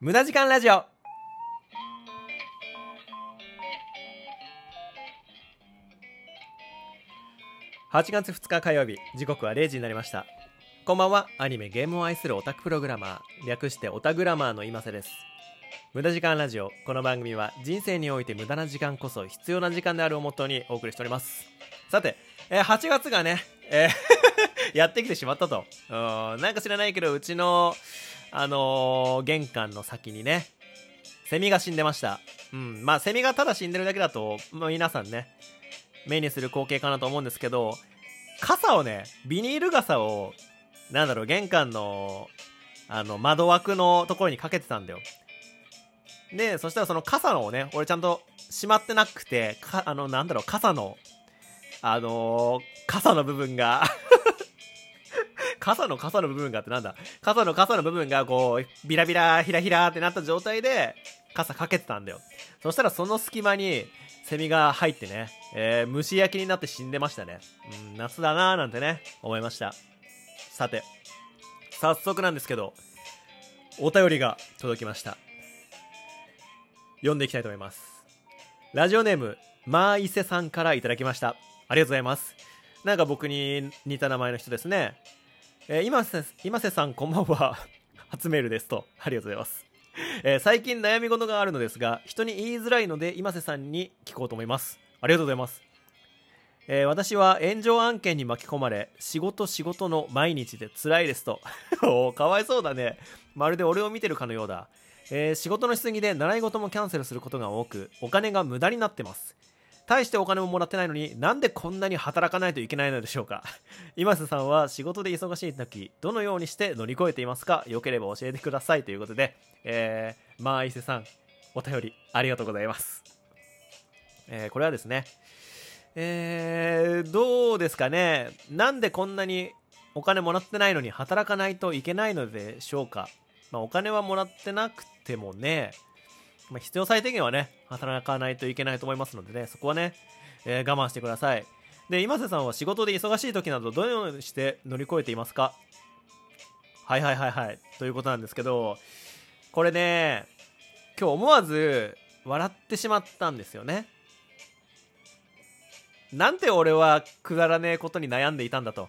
無駄時間ラジオ。8月2日火曜日時刻は0時になりました。こんばんはアニメゲームを愛するオタクプログラマー略してオタグラマーの今瀬です。無駄時間ラジオこの番組は人生において無駄な時間こそ必要な時間であるをもとにお送りしております。さて、えー8月がね、えー やってきてしまったと。うんなんか知らないけどうちのあのー玄関の先にね。セミが死んでました。うん。まあセミがただ死んでるだけだと、まあ、皆さんね目にする光景かなと思うんですけど傘をねビニール傘をなんだろう玄関のあの窓枠のところにかけてたんだよ。でそしたらその傘のをね俺ちゃんとしまってなくてかあのなんだろう傘のあのー傘の部分が傘の傘の部分がってなんだ？傘の傘の部分がこうビラビラヒラヒラってなった状態で傘かけてたんだよ。そしたらその隙間にセミが入ってね、えー蒸し焼きになって死んでましたね。うん夏だなーなんてね思いました。さて早速なんですけどお便りが届きました。読んでいきたいと思います。ラジオネームマーイセさんからいただきました。ありがとうございます。なんか僕に似た名前の人ですね。えー今瀬今瀬さんこんばんは。初メールですと。ありがとうございます、えー最近悩み事があるのですが人に言いづらいので今瀬さんに聞こうと思います。ありがとうございます。えー私は炎上案件に巻き込まれ仕事仕事の毎日で辛いですと。おかわいそうだね。まるで俺を見てるかのようだ、えー仕事のしすぎで習い事もキャンセルすることが多くお金が無駄になってます。大してお金ももらってないのになんでこんなに働かないといけないのでしょうか？今瀬さんは仕事で忙しい時どのようにして乗り越えていますか？よければ教えてください。ということで、えー、まあ伊勢さんお便りありがとうございます、えーこれはですねえー、どうですかね？なんでこんなにお金もらってないのに働かないといけないのでしょうか、まあ、お金はもらってなくてもね、まあ、必要最低限はね働かないといけないと思いますのでねそこはね、えー我慢してくださいで今瀬さんは仕事で忙しい時などどのようにして乗り越えていますか？はいはいはいはいということなんですけどこれね今日思わず笑ってしまったんですよねなんて俺はくだらねえことに悩んでいたんだと。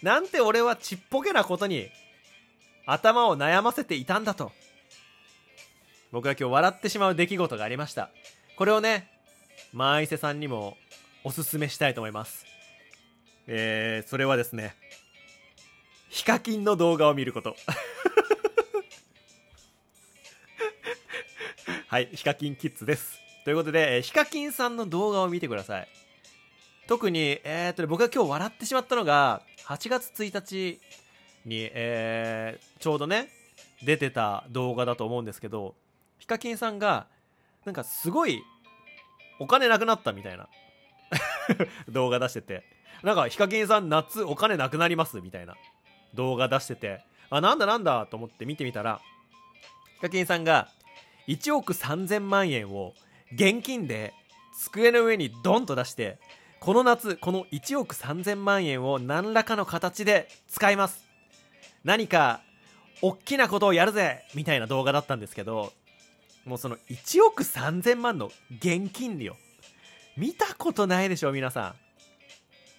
なんて俺はちっぽけなことに頭を悩ませていたんだと。僕は今日笑ってしまう出来事がありました。これをね、マーイセさんにもおすすめしたいと思います。えー、それはですね、ヒカキンの動画を見ること。はい、ヒカキンキッズです。ということで、ヒカキンさんの動画を見てください。特に、えーっとね、僕が今日笑ってしまったのが、8月1日に、えーちょうどね、出てた動画だと思うんですけど、ヒカキンさんが、なんかすごい、お金なくなったみたいな。動画出してて、なんかヒカキンさん夏お金なくなりますみたいな。動画出してて、あ、なんだなんだと思って見てみたら、ヒカキンさんが1億3000万円を現金で机の上にドンと出して、この夏この1億3000万円を何らかの形で使います。何か大きなことをやるぜみたいな動画だったんですけどもうその1億3000万の現金利を見たことないでしょ皆さん。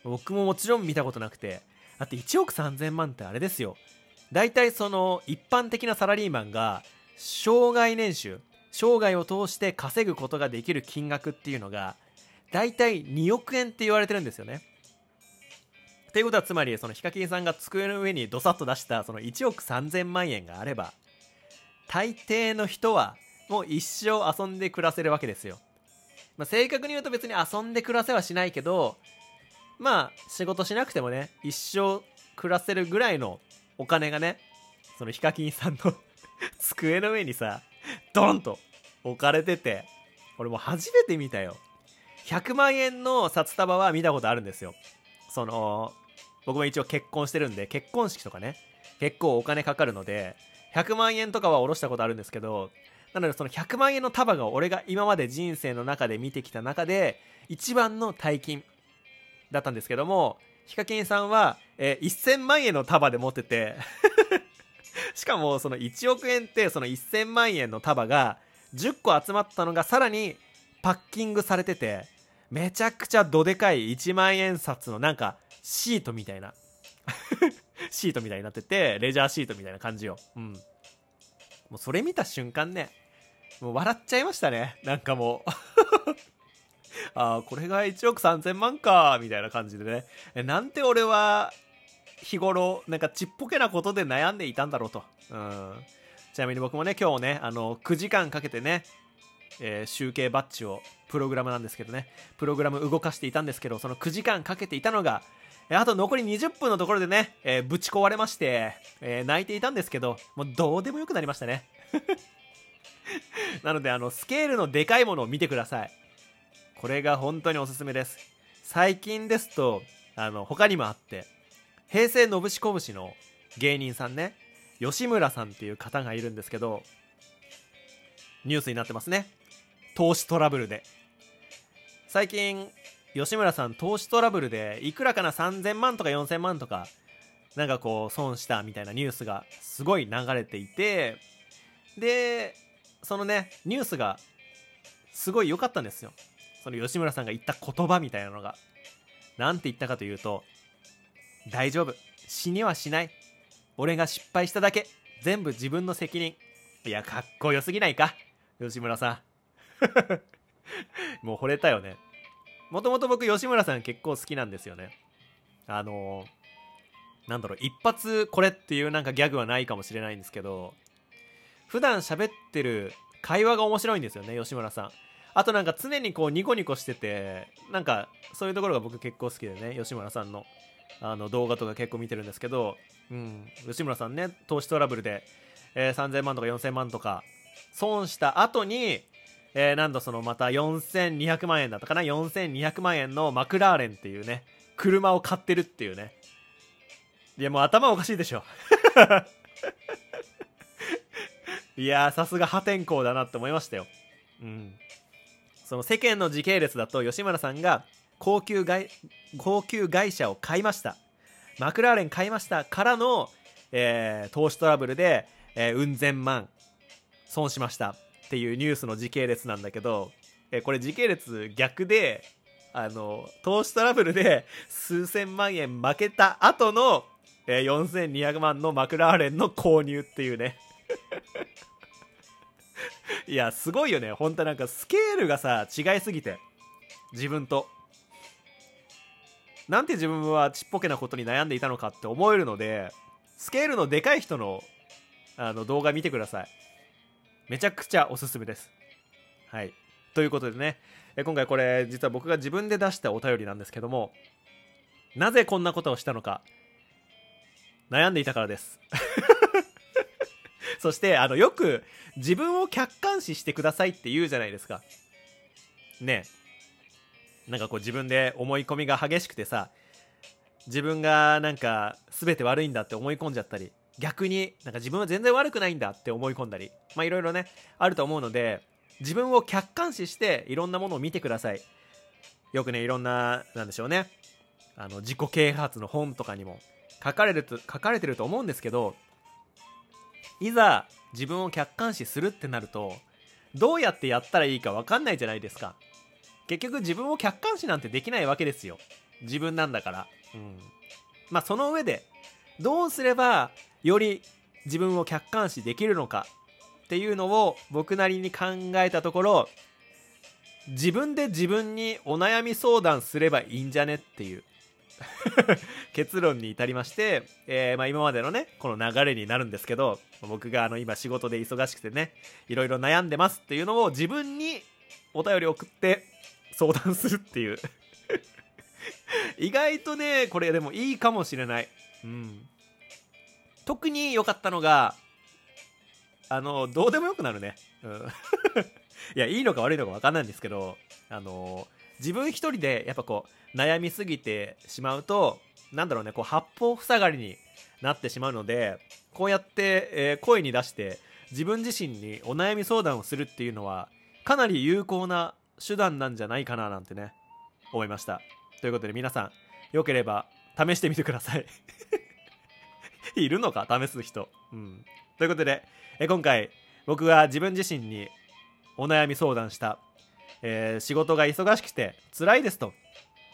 僕ももちろん見たことなくて。だって1億3000万ってあれですよ。大体その一般的なサラリーマンが生涯年収生涯を通して稼ぐことができる金額っていうのが大体2億円って言われてるんですよね。っていうことはつまりそのヒカキンさんが机の上にドサッと出したその1億3000万円があれば大抵の人はもう一生遊んで暮らせるわけですよ。まあ、正確に言うと別に遊んで暮らせはしないけどまあ仕事しなくてもね一生暮らせるぐらいのお金がねそのヒカキンさんの 机の上にさドンと置かれてて俺もう初めて見たよ。100万円の札束は見たことあるんですよその僕も一応結婚してるんで結婚式とかね結構お金かかるので100万円とかは下ろしたことあるんですけどなのでその100万円の束が俺が今まで人生の中で見てきた中で一番の大金だったんですけどもヒカキンさんは、えー1000万円の束で持ってて しかもその1億円ってその1000万円の束が10個集まったのがさらにパッキングされててめちゃくちゃどでかい1万円札のなんかシートみたいな シートみたいになっててレジャーシートみたいな感じよ。うん。もうそれ見た瞬間ねもう笑っちゃいましたね。なんかもう。ああこれが1億3000万かみたいな感じでね。えなんて俺は日頃なんかちっぽけなことで悩んでいたんだろうと。うん。ちなみに僕もね今日ねあの9時間かけてねえー、集計バッジをプログラムなんですけどね。プログラム動かしていたんですけどその9時間かけていたのがあと残り20分のところでね、えー、ぶち壊れまして、えー、泣いていたんですけどもうどうでもよくなりましたね。なのであのスケールのでかいものを見てください。これが本当におすすめです。最近ですとあの他にもあって平成のぶしこぶしの芸人さんね吉村さんっていう方がいるんですけどニュースになってますね。投資トラブルで。最近吉村さん投資トラブルでいくらかな3000万とか4000万とかなんかこう損したみたいなニュースがすごい流れていてでそのねニュースがすごい良かったんですよ。その吉村さんが言った言葉みたいなのが。何て言ったかというと大丈夫。死にはしない。俺が失敗しただけ。全部自分の責任。いやかっこよすぎないか？吉村さん。もう惚れたよね。もともと僕吉村さん結構好きなんですよね。あのー、なんだろう一発これっていうなんかギャグはないかもしれないんですけど普段喋ってる会話が面白いんですよね吉村さん。あとなんか常にこうニコニコしててなんかそういうところが僕結構好きでね吉村さんのあの動画とか結構見てるんですけど、うん、吉村さんね投資トラブルで、えー、3000万とか4000万とか損した後に、えー、なんとそのまた4200万円だったかな4200万円のマクラーレンっていうね車を買ってるっていうね。いやもう頭おかしいでしょ。いやさすが破天荒だなって思いましたよ。うん。その世間の時系列だと吉村さんが高級外高級外車を買いました。マクラーレン買いました。からの、えー、投資トラブルで、えー、うん千万損しました。っていうニュースの時系列なんだけど、えー、これ時系列逆であの投資トラブルで数千万円負けた後の、えー、4200万のマクラーレンの購入っていうね。いやすごいよね。本当なんかスケールがさ違いすぎて。自分と。なんて自分はちっぽけなことに悩んでいたのかって思えるのでスケールのでかい人のあの動画見てください。めちゃくちゃおすすめです。はい。ということでね。今回これ実は僕が自分で出したお便りなんですけどもなぜこんなことをしたのか。悩んでいたからです。そしてあのよく自分を客観視してくださいって言うじゃないですか。ね。なんかこう自分で思い込みが激しくてさ自分がなんか全て悪いんだって思い込んじゃったり逆になんか自分は全然悪くないんだって思い込んだりまあいろいろねあると思うので自分を客観視していろんなものを見てください。よくねいろんななんでしょうね。あの自己啓発の本とかにも書かれると書かれてると思うんですけどいざ自分を客観視するってなるとどうやってやったらいいか分かんないじゃないですか。結局自分を客観視なんてできないわけですよ。自分なんだから。うん。まあその上でどうすればより自分を客観視できるのか。っていうのを僕なりに考えたところ自分で自分にお悩み相談すればいいんじゃねっていう。結論に至りまして、えー、まあ、今までのねこの流れになるんですけど僕があの今仕事で忙しくてねいろいろ悩んでますっていうのを自分にお便り送って相談するっていう。意外とねこれでもいいかもしれない。うん。特に良かったのがあのどうでもよくなるね、うん、いやいいのか悪いのか分かんないんですけどあの自分一人でやっぱこう悩みすぎてしまうとなんだろうねこう八方塞がりになってしまうのでこうやって、えー、声に出して自分自身にお悩み相談をするっていうのはかなり有効な手段なんじゃないかななんてね思いました。ということで皆さんよければ試してみてください。いるのか？試す人。うん。ということで、え今回僕が自分自身にお悩み相談した、えー、仕事が忙しくて辛いですと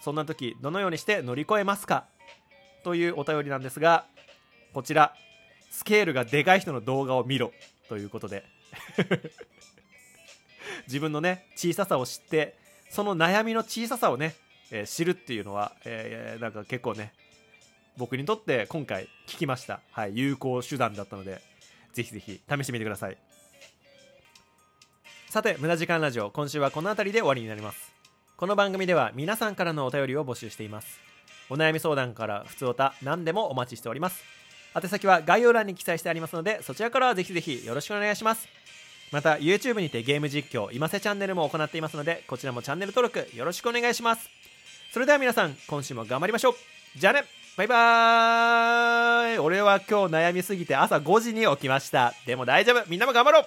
そんな時どのようにして乗り越えますか？というお便りなんですがこちらスケールがでかい人の動画を見ろということで。自分のね小ささを知ってその悩みの小ささをね、えー、知るっていうのは、えー、なんか結構ね僕にとって今回聞きました、はい、有効手段だったのでぜひぜひ試してみてください。さて無駄時間ラジオ今週はこの辺りで終わりになります。この番組では皆さんからのお便りを募集しています。お悩み相談から普通おた何でもお待ちしております。宛先は概要欄に記載してありますのでそちらからぜひぜひよろしくお願いします。また YouTube にてゲーム実況今瀬チャンネルも行っていますのでこちらもチャンネル登録よろしくお願いします。それでは皆さん今週も頑張りましょう。じゃあね。バイバーイ。俺は今日悩みすぎて朝5時に起きました。でも大丈夫。みんなも頑張ろう。